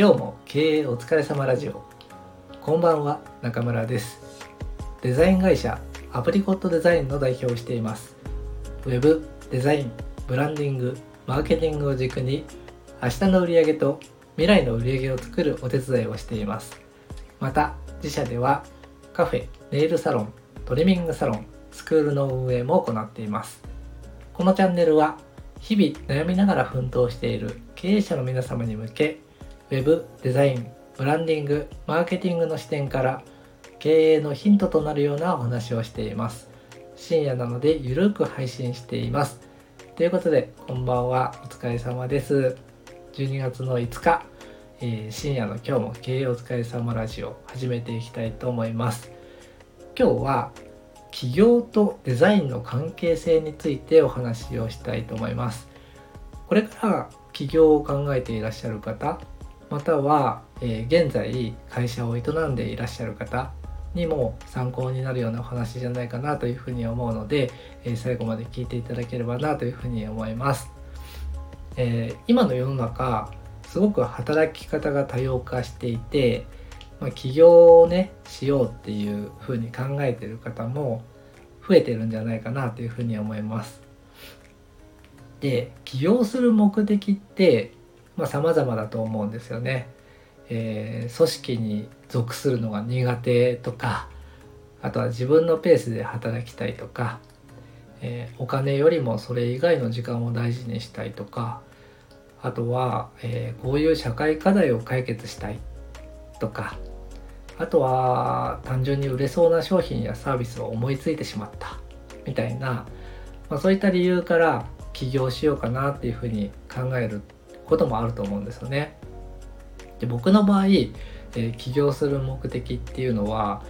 今日も経営お疲れ様ラジオ。こんばんは中村です。デザイン会社アプリコットデザインの代表をしています。ウェブデザインブランディングマーケティングを軸に明日の売り上げと未来の売り上げを作るお手伝いをしています。また自社ではカフェネイルサロントリミングサロンスクールの運営も行っています。このチャンネルは日々悩みながら奮闘している経営者の皆様に向け Web デザインブランディングマーケティングの視点から経営のヒントとなるようなお話をしています。深夜なのでゆるく配信しています。ということでこんばんは。お疲れ様です。12月の5日、えー、深夜の今日も経営お疲れ様ラジオ始めていきたいと思います。今日は企業とデザインの関係性についてお話をしたいと思います。これから起業を考えていらっしゃる方または、えー、現在会社を営んでいらっしゃる方にも参考になるようなお話じゃないかなというふうに思うので、えー、最後まで聞いていただければなというふうに思います、えー、今の世の中すごく働き方が多様化していて、まあ、起業をねしようっていうふうに考えてる方も増えてるんじゃないかなというふうに思います。で起業する目的ってまあ、様々だと思うんですよね。えー、組織に属するのが苦手とかあとは自分のペースで働きたいとか、えー、お金よりもそれ以外の時間を大事にしたいとかあとは、えー、こういう社会課題を解決したいとかあとは単純に売れそうな商品やサービスを思いついてしまったみたいな、まあ、そういった理由から起業しようかなっていうふうに考えることもあると思うんですよね。で僕の場合、えー、起業する目的っていうのは、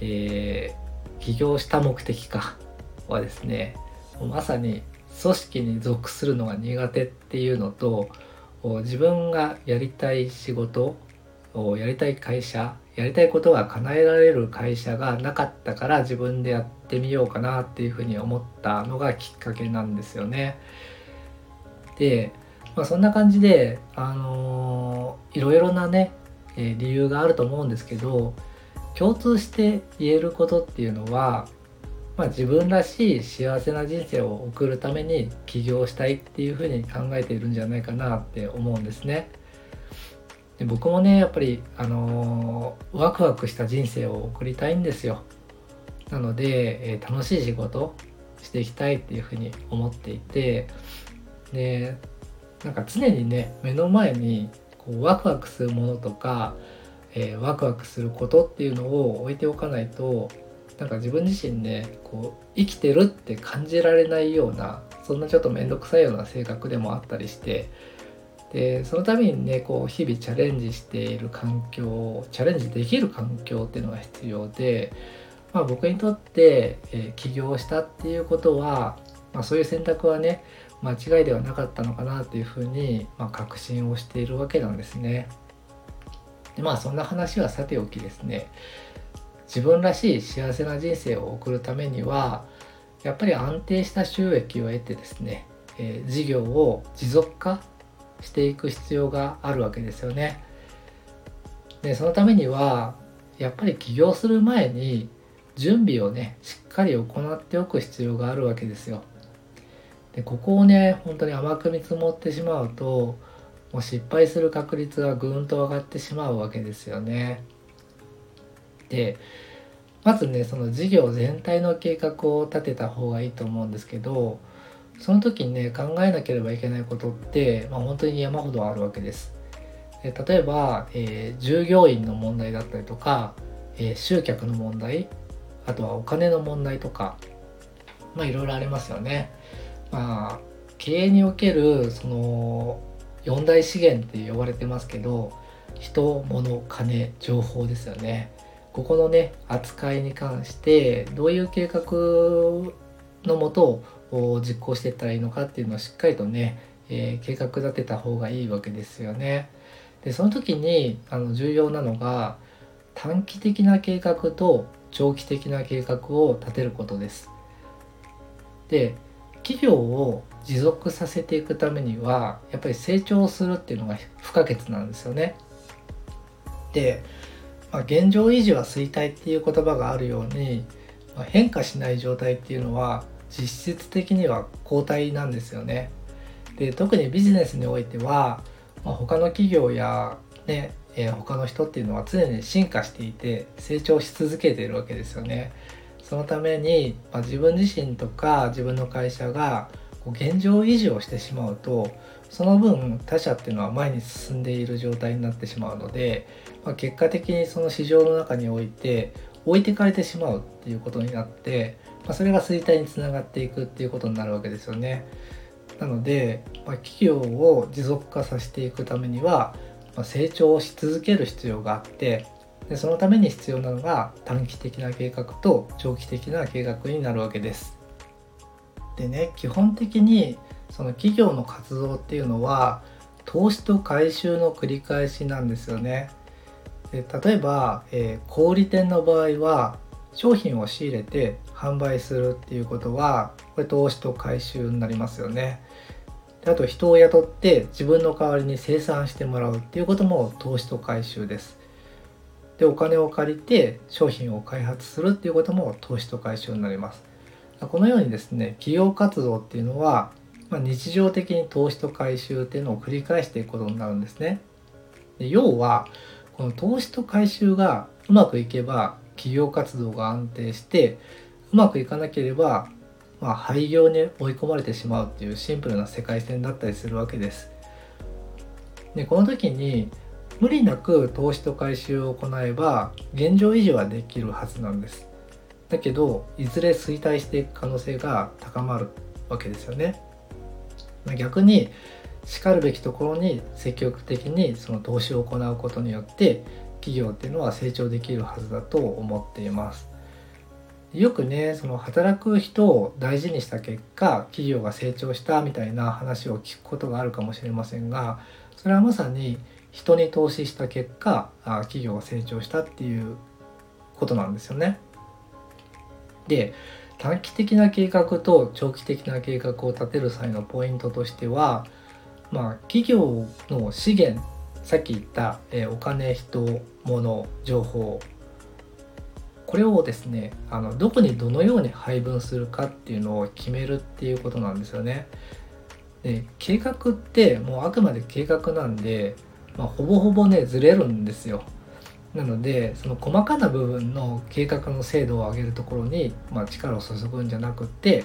えー、起業した目的かはですねまさに組織に属するのが苦手っていうのと自分がやりたい仕事をやりたい会社やりたいことが叶えられる会社がなかったから自分でやってみようかなっていうふうに思ったのがきっかけなんですよね。でまあ、そんな感じで、あのー、いろいろなね、え、理由があると思うんですけど共通して言えることっていうのは、まあ、自分らしい幸せな人生を送るために起業したいっていうふうに考えているんじゃないかなって思うんですね。で僕もねやっぱり、あのー、ワクワクした人生を送りたいんですよ。なので、えー、楽しい仕事していきたいっていうふうに思っていてでなんか常にね目の前にこうワクワクするものとか、えー、ワクワクすることっていうのを置いておかないとなんか自分自身ねこう生きてるって感じられないようなそんなちょっと面倒くさいような性格でもあったりしてでそのためにねこう日々チャレンジしている環境チャレンジできる環境っていうのが必要で、まあ、僕にとって、えー、起業したっていうことは、まあ、そういう選択はね間違いではなかったのかなというふうに、まあ、確信をしているわけなんですね。でまあそんな話はさておきですね自分らしい幸せな人生を送るためにはやっぱり安定した収益を得てですね、えー、事業を持続化していく必要があるわけですよね。でそのためにはやっぱり起業する前に準備をねしっかり行っておく必要があるわけですよ。でここをね本当に甘く見積もってしまうともう失敗する確率がぐんと上がってしまうわけですよね。でまずねその事業全体の計画を立てた方がいいと思うんですけどその時にね考えなければいけないことって、まあ、本当に山ほどあるわけです。で例えば、えー、従業員の問題だったりとか、えー、集客の問題あとはお金の問題とかまあいろいろありますよね。まあ経営におけるその四大資源って呼ばれてますけど人物金情報ですよねここのね扱いに関してどういう計画のもとを実行していったらいいのかっていうのをしっかりとね、えー、計画立てた方がいいわけですよね。でその時にあの重要なのが短期的な計画と長期的な計画を立てることです。で企業を持続させていくためにはやっぱり成長するっていうのが不可欠なんですよね。で、まあ、現状維持は衰退っていう言葉があるように、まあ、変化しない状態っていうのは実質的には後退なんですよね。で特にビジネスにおいては、まあ、他の企業や、ねえー、他の人っていうのは常に進化していて成長し続けているわけですよね。そのために、まあ、自分自身とか自分の会社が現状維持をしてしまうとその分他社っていうのは前に進んでいる状態になってしまうので、まあ、結果的にその市場の中において置いてかれてしまうっていうことになって、まあ、それが衰退につながっていくっていうことになるわけですよね。なので、まあ、企業を持続化させていくためには、まあ、成長し続ける必要があってでそのために必要なのが短期的な計画と長期的な計画になるわけです。でね基本的にその企業の活動っていうのは投資と回収の繰り返しなんですよね。で例えば、えー、小売店の場合は商品を仕入れて販売するっていうことはこれ投資と回収になりますよね。であと人を雇って自分の代わりに生産してもらうっていうことも投資と回収です。でお金を借りて商品を開発するっていうことも投資と回収になります。このようにですね企業活動っていうのは、まあ、日常的に投資と回収っていうのを繰り返していくことになるんですね。で要はこの投資と回収がうまくいけば企業活動が安定してうまくいかなければ、まあ、廃業に追い込まれてしまうっていうシンプルな世界線だったりするわけです。でこの時に無理なく投資と回収を行えば現状維持はできるはずなんです。だけどいずれ衰退していく可能性が高まるわけですよね。逆にしかるべきところに積極的にその投資を行うことによって企業っていうのは成長できるはずだと思っています。よくねその働く人を大事にした結果企業が成長したみたいな話を聞くことがあるかもしれませんがそれはまさに人に投資した結果企業が成長したっていうことなんですよね。で短期的な計画と長期的な計画を立てる際のポイントとしてはまあ企業の資源さっき言った、え、お金人物情報これをですねあのどこにどのように配分するかっていうのを決めるっていうことなんですよね。で計画ってもうあくまで計画なんで、まあ、ほぼほぼねずれるんですよ。なのでその細かな部分の計画の精度を上げるところに、まあ、力を注ぐんじゃなくて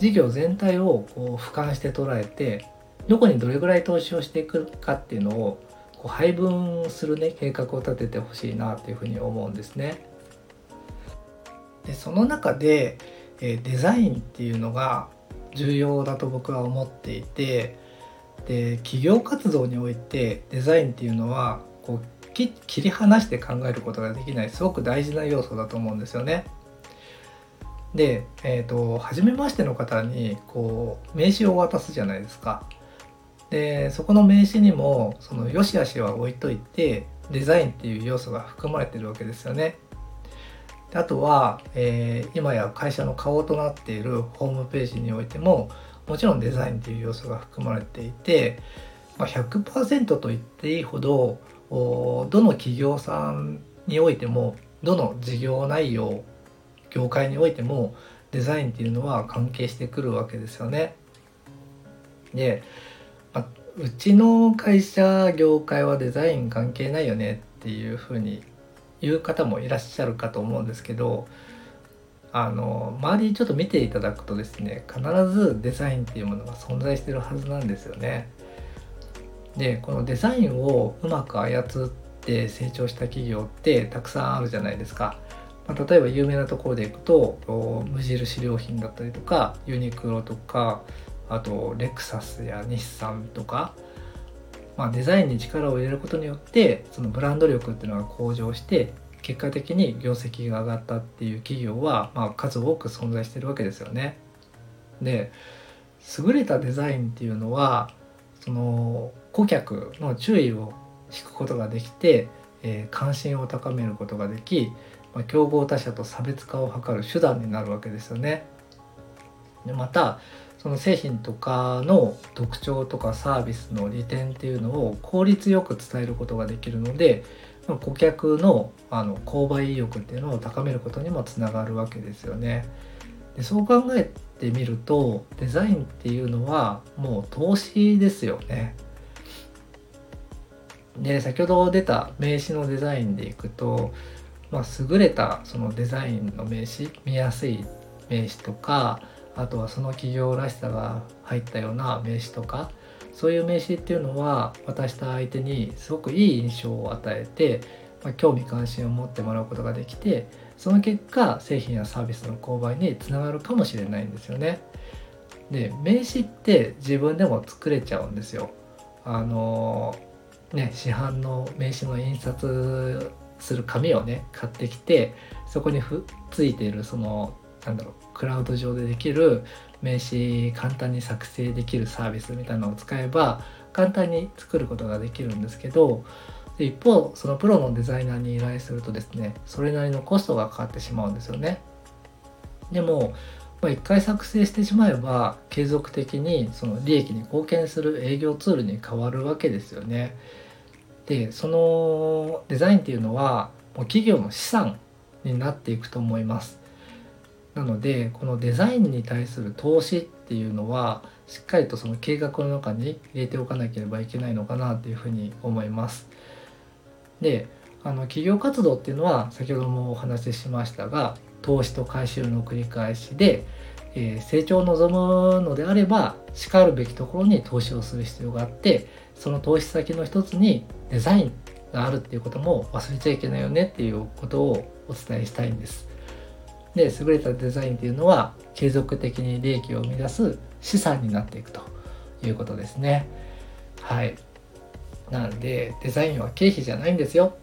事業全体をこう俯瞰して捉えてどこにどれぐらい投資をしていくかっていうのをこう配分するね計画を立ててほしいなというふうに思うんですね。でその中で、えデザインっていうのが重要だと僕は思っていてで企業活動においてデザインっていうのはこう切り離して考えることができないすごく大事な要素だと思うんですよね。で、えーと、初めましての方にこう名刺を渡すじゃないですか。でそこの名刺にもその良し悪しは置いといてデザインっていう要素が含まれてるわけですよね。であとは、えー、今や会社の顔となっているホームページにおいてももちろんデザインっていう要素が含まれていて、まあ、100%と言っていいほどどの企業さんにおいてもどの事業内容業界においてもデザインっていうのは関係してくるわけですよね。で、まあ、うちの会社業界はデザイン関係ないよねっていうふうに言う方もいらっしゃるかと思うんですけどあの周りちょっと見ていただくとですね必ずデザインっていうものが存在してるはずなんですよね。でこのデザインをうまく操って成長した企業ってたくさんあるじゃないですか。まあ、例えば有名なところでいくと無印良品だったりとかユニクロとかあとレクサスや日産とか、まあ、デザインに力を入れることによってそのブランド力っていうのが向上して結果的に業績が上がったっていう企業は、まあ、数多く存在してるわけですよね。で優れたデザインっていうのはその顧客の注意を引くことができて、えー、関心を高めることができ、まあ、競合他社と差別化を図る手段になるわけですよね。でまたその製品とかの特徴とかサービスの利点っていうのを効率よく伝えることができるので、顧客のあの購買意欲っていうのを高めることにもつながるわけですよね。でそう考えてみるとデザインっていうのはもう投資ですよね。で先ほど出た名刺のデザインでいくと、まあ、優れたそのデザインの名刺見やすい名刺とかあとはその企業らしさが入ったような名刺とかそういう名刺っていうのは渡した相手にすごくいい印象を与えて、まあ、興味関心を持ってもらうことができてその結果製品やサービスの購買につながるかもしれないんですよね。で名刺って自分でも作れちゃうんですよ。あのね市販の名刺の印刷する紙をね買ってきてそこにふついているそのなんだろうクラウド上でできる名刺簡単に作成できるサービスみたいなのを使えば簡単に作ることができるんですけど一方そのプロのデザイナーに依頼するとですねそれなりのコストがかかってしまうんですよねでもまあ、1回作成してしまえば継続的にその利益に貢献する営業ツールに変わるわけですよね。でそのデザインっていうのはもう企業の資産になっていくと思います。なのでこのデザインに対する投資っていうのはしっかりとその計画の中に入れておかなければいけないのかなというふうに思います。であの企業活動っていうのは先ほどもお話ししましたが投資と回収の繰り返しで、えー、成長を望むのであればしかるべきところに投資をする必要があってその投資先の一つにデザインがあるっていうことも忘れちゃいけないよねっていうことをお伝えしたいんです。で優れたデザインっていうのは継続的に利益を生み出す資産になっていくということですね。はい。なのでデザインは経費じゃないんですよ、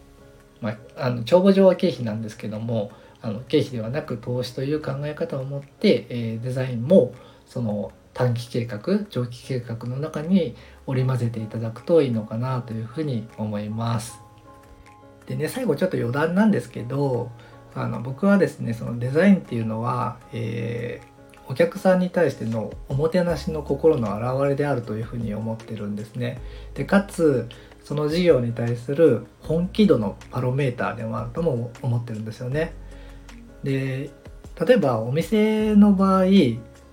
まあ、あの帳簿上は経費なんですけどもあの経費ではなく投資という考え方を持って、えー、デザインもその短期計画長期計画の中に織り交ぜていただくといいのかなというふうに思います。でね最後ちょっと余談なんですけどあの僕はですねそのデザインっていうのは、えー、お客さんに対してのおもてなしの心の表れであるというふうに思ってるんですね。でかつその事業に対する本気度のパロメーターでもあるとも思ってるんですよね。で例えばお店の場合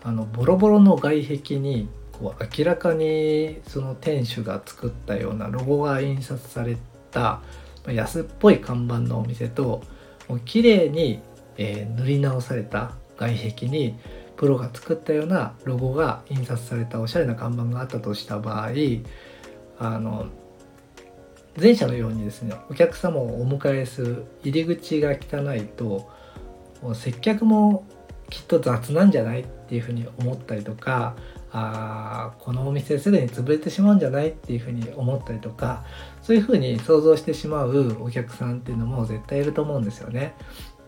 あのボロボロの外壁にこう明らかにその店主が作ったようなロゴが印刷された安っぽい看板のお店と綺麗に、えー、塗り直された外壁にプロが作ったようなロゴが印刷されたおしゃれな看板があったとした場合あの前者のようにですねお客様をお迎えする入り口が汚いと接客もきっと雑なんじゃないっていうふうに思ったりとかあこのお店すでに潰れてしまうんじゃないっていうふうに思ったりとかそういうふうに想像してしまうお客さんっていうのも絶対いると思うんですよね。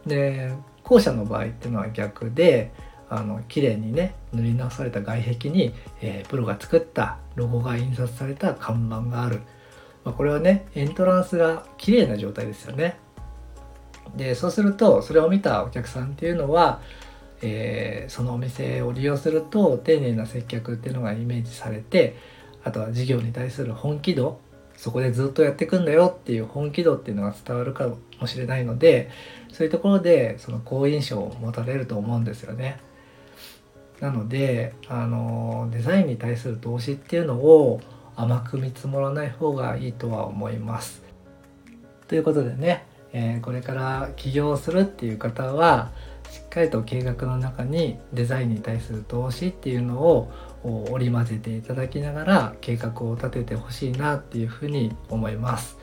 で後者の場合っていうのは逆であの綺麗にね塗り直された外壁に、えー、プロが作ったロゴが印刷された看板がある、まあ、これはねエントランスが綺麗な状態ですよね。でそうするとそれを見たお客さんっていうのはえー、そのお店を利用すると丁寧な接客っていうのがイメージされてあとは事業に対する本気度そこでずっとやっていくんだよっていう本気度っていうのが伝わるかもしれないのでそういうところでその好印象を持たれると思うんですよね。なのであのデザインに対する投資っていうのを甘く見積もらない方がいいとは思います。ということでね、えー、これから起業するっていう方はしっかりと計画の中にデザインに対する投資っていうのを織り交ぜていただきながら計画を立ててほしいなっていうふうに思います。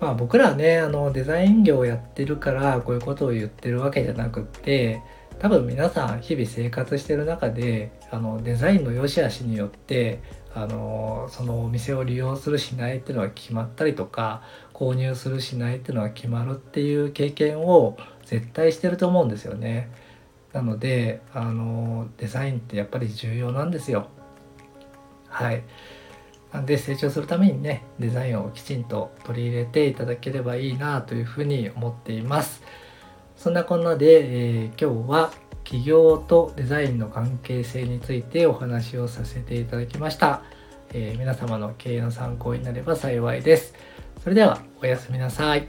まあ僕らはねあのデザイン業をやってるからこういうことを言ってるわけじゃなくって多分皆さん日々生活してる中であのデザインの良し悪しによってあのそのお店を利用するしないっていうのが決まったりとか購入するしないっていうのが決まるっていう経験を絶対してると思うんですよね。なのであのデザインってやっぱり重要なんですよ。はい。なんで成長するためにねデザインをきちんと取り入れていただければいいなというふうに思っています。そんなこんなで、えー、今日は起業とデザインの関係性についてお話をさせていただきました。えー、皆様の経営の参考になれば幸いです。それではおやすみなさい。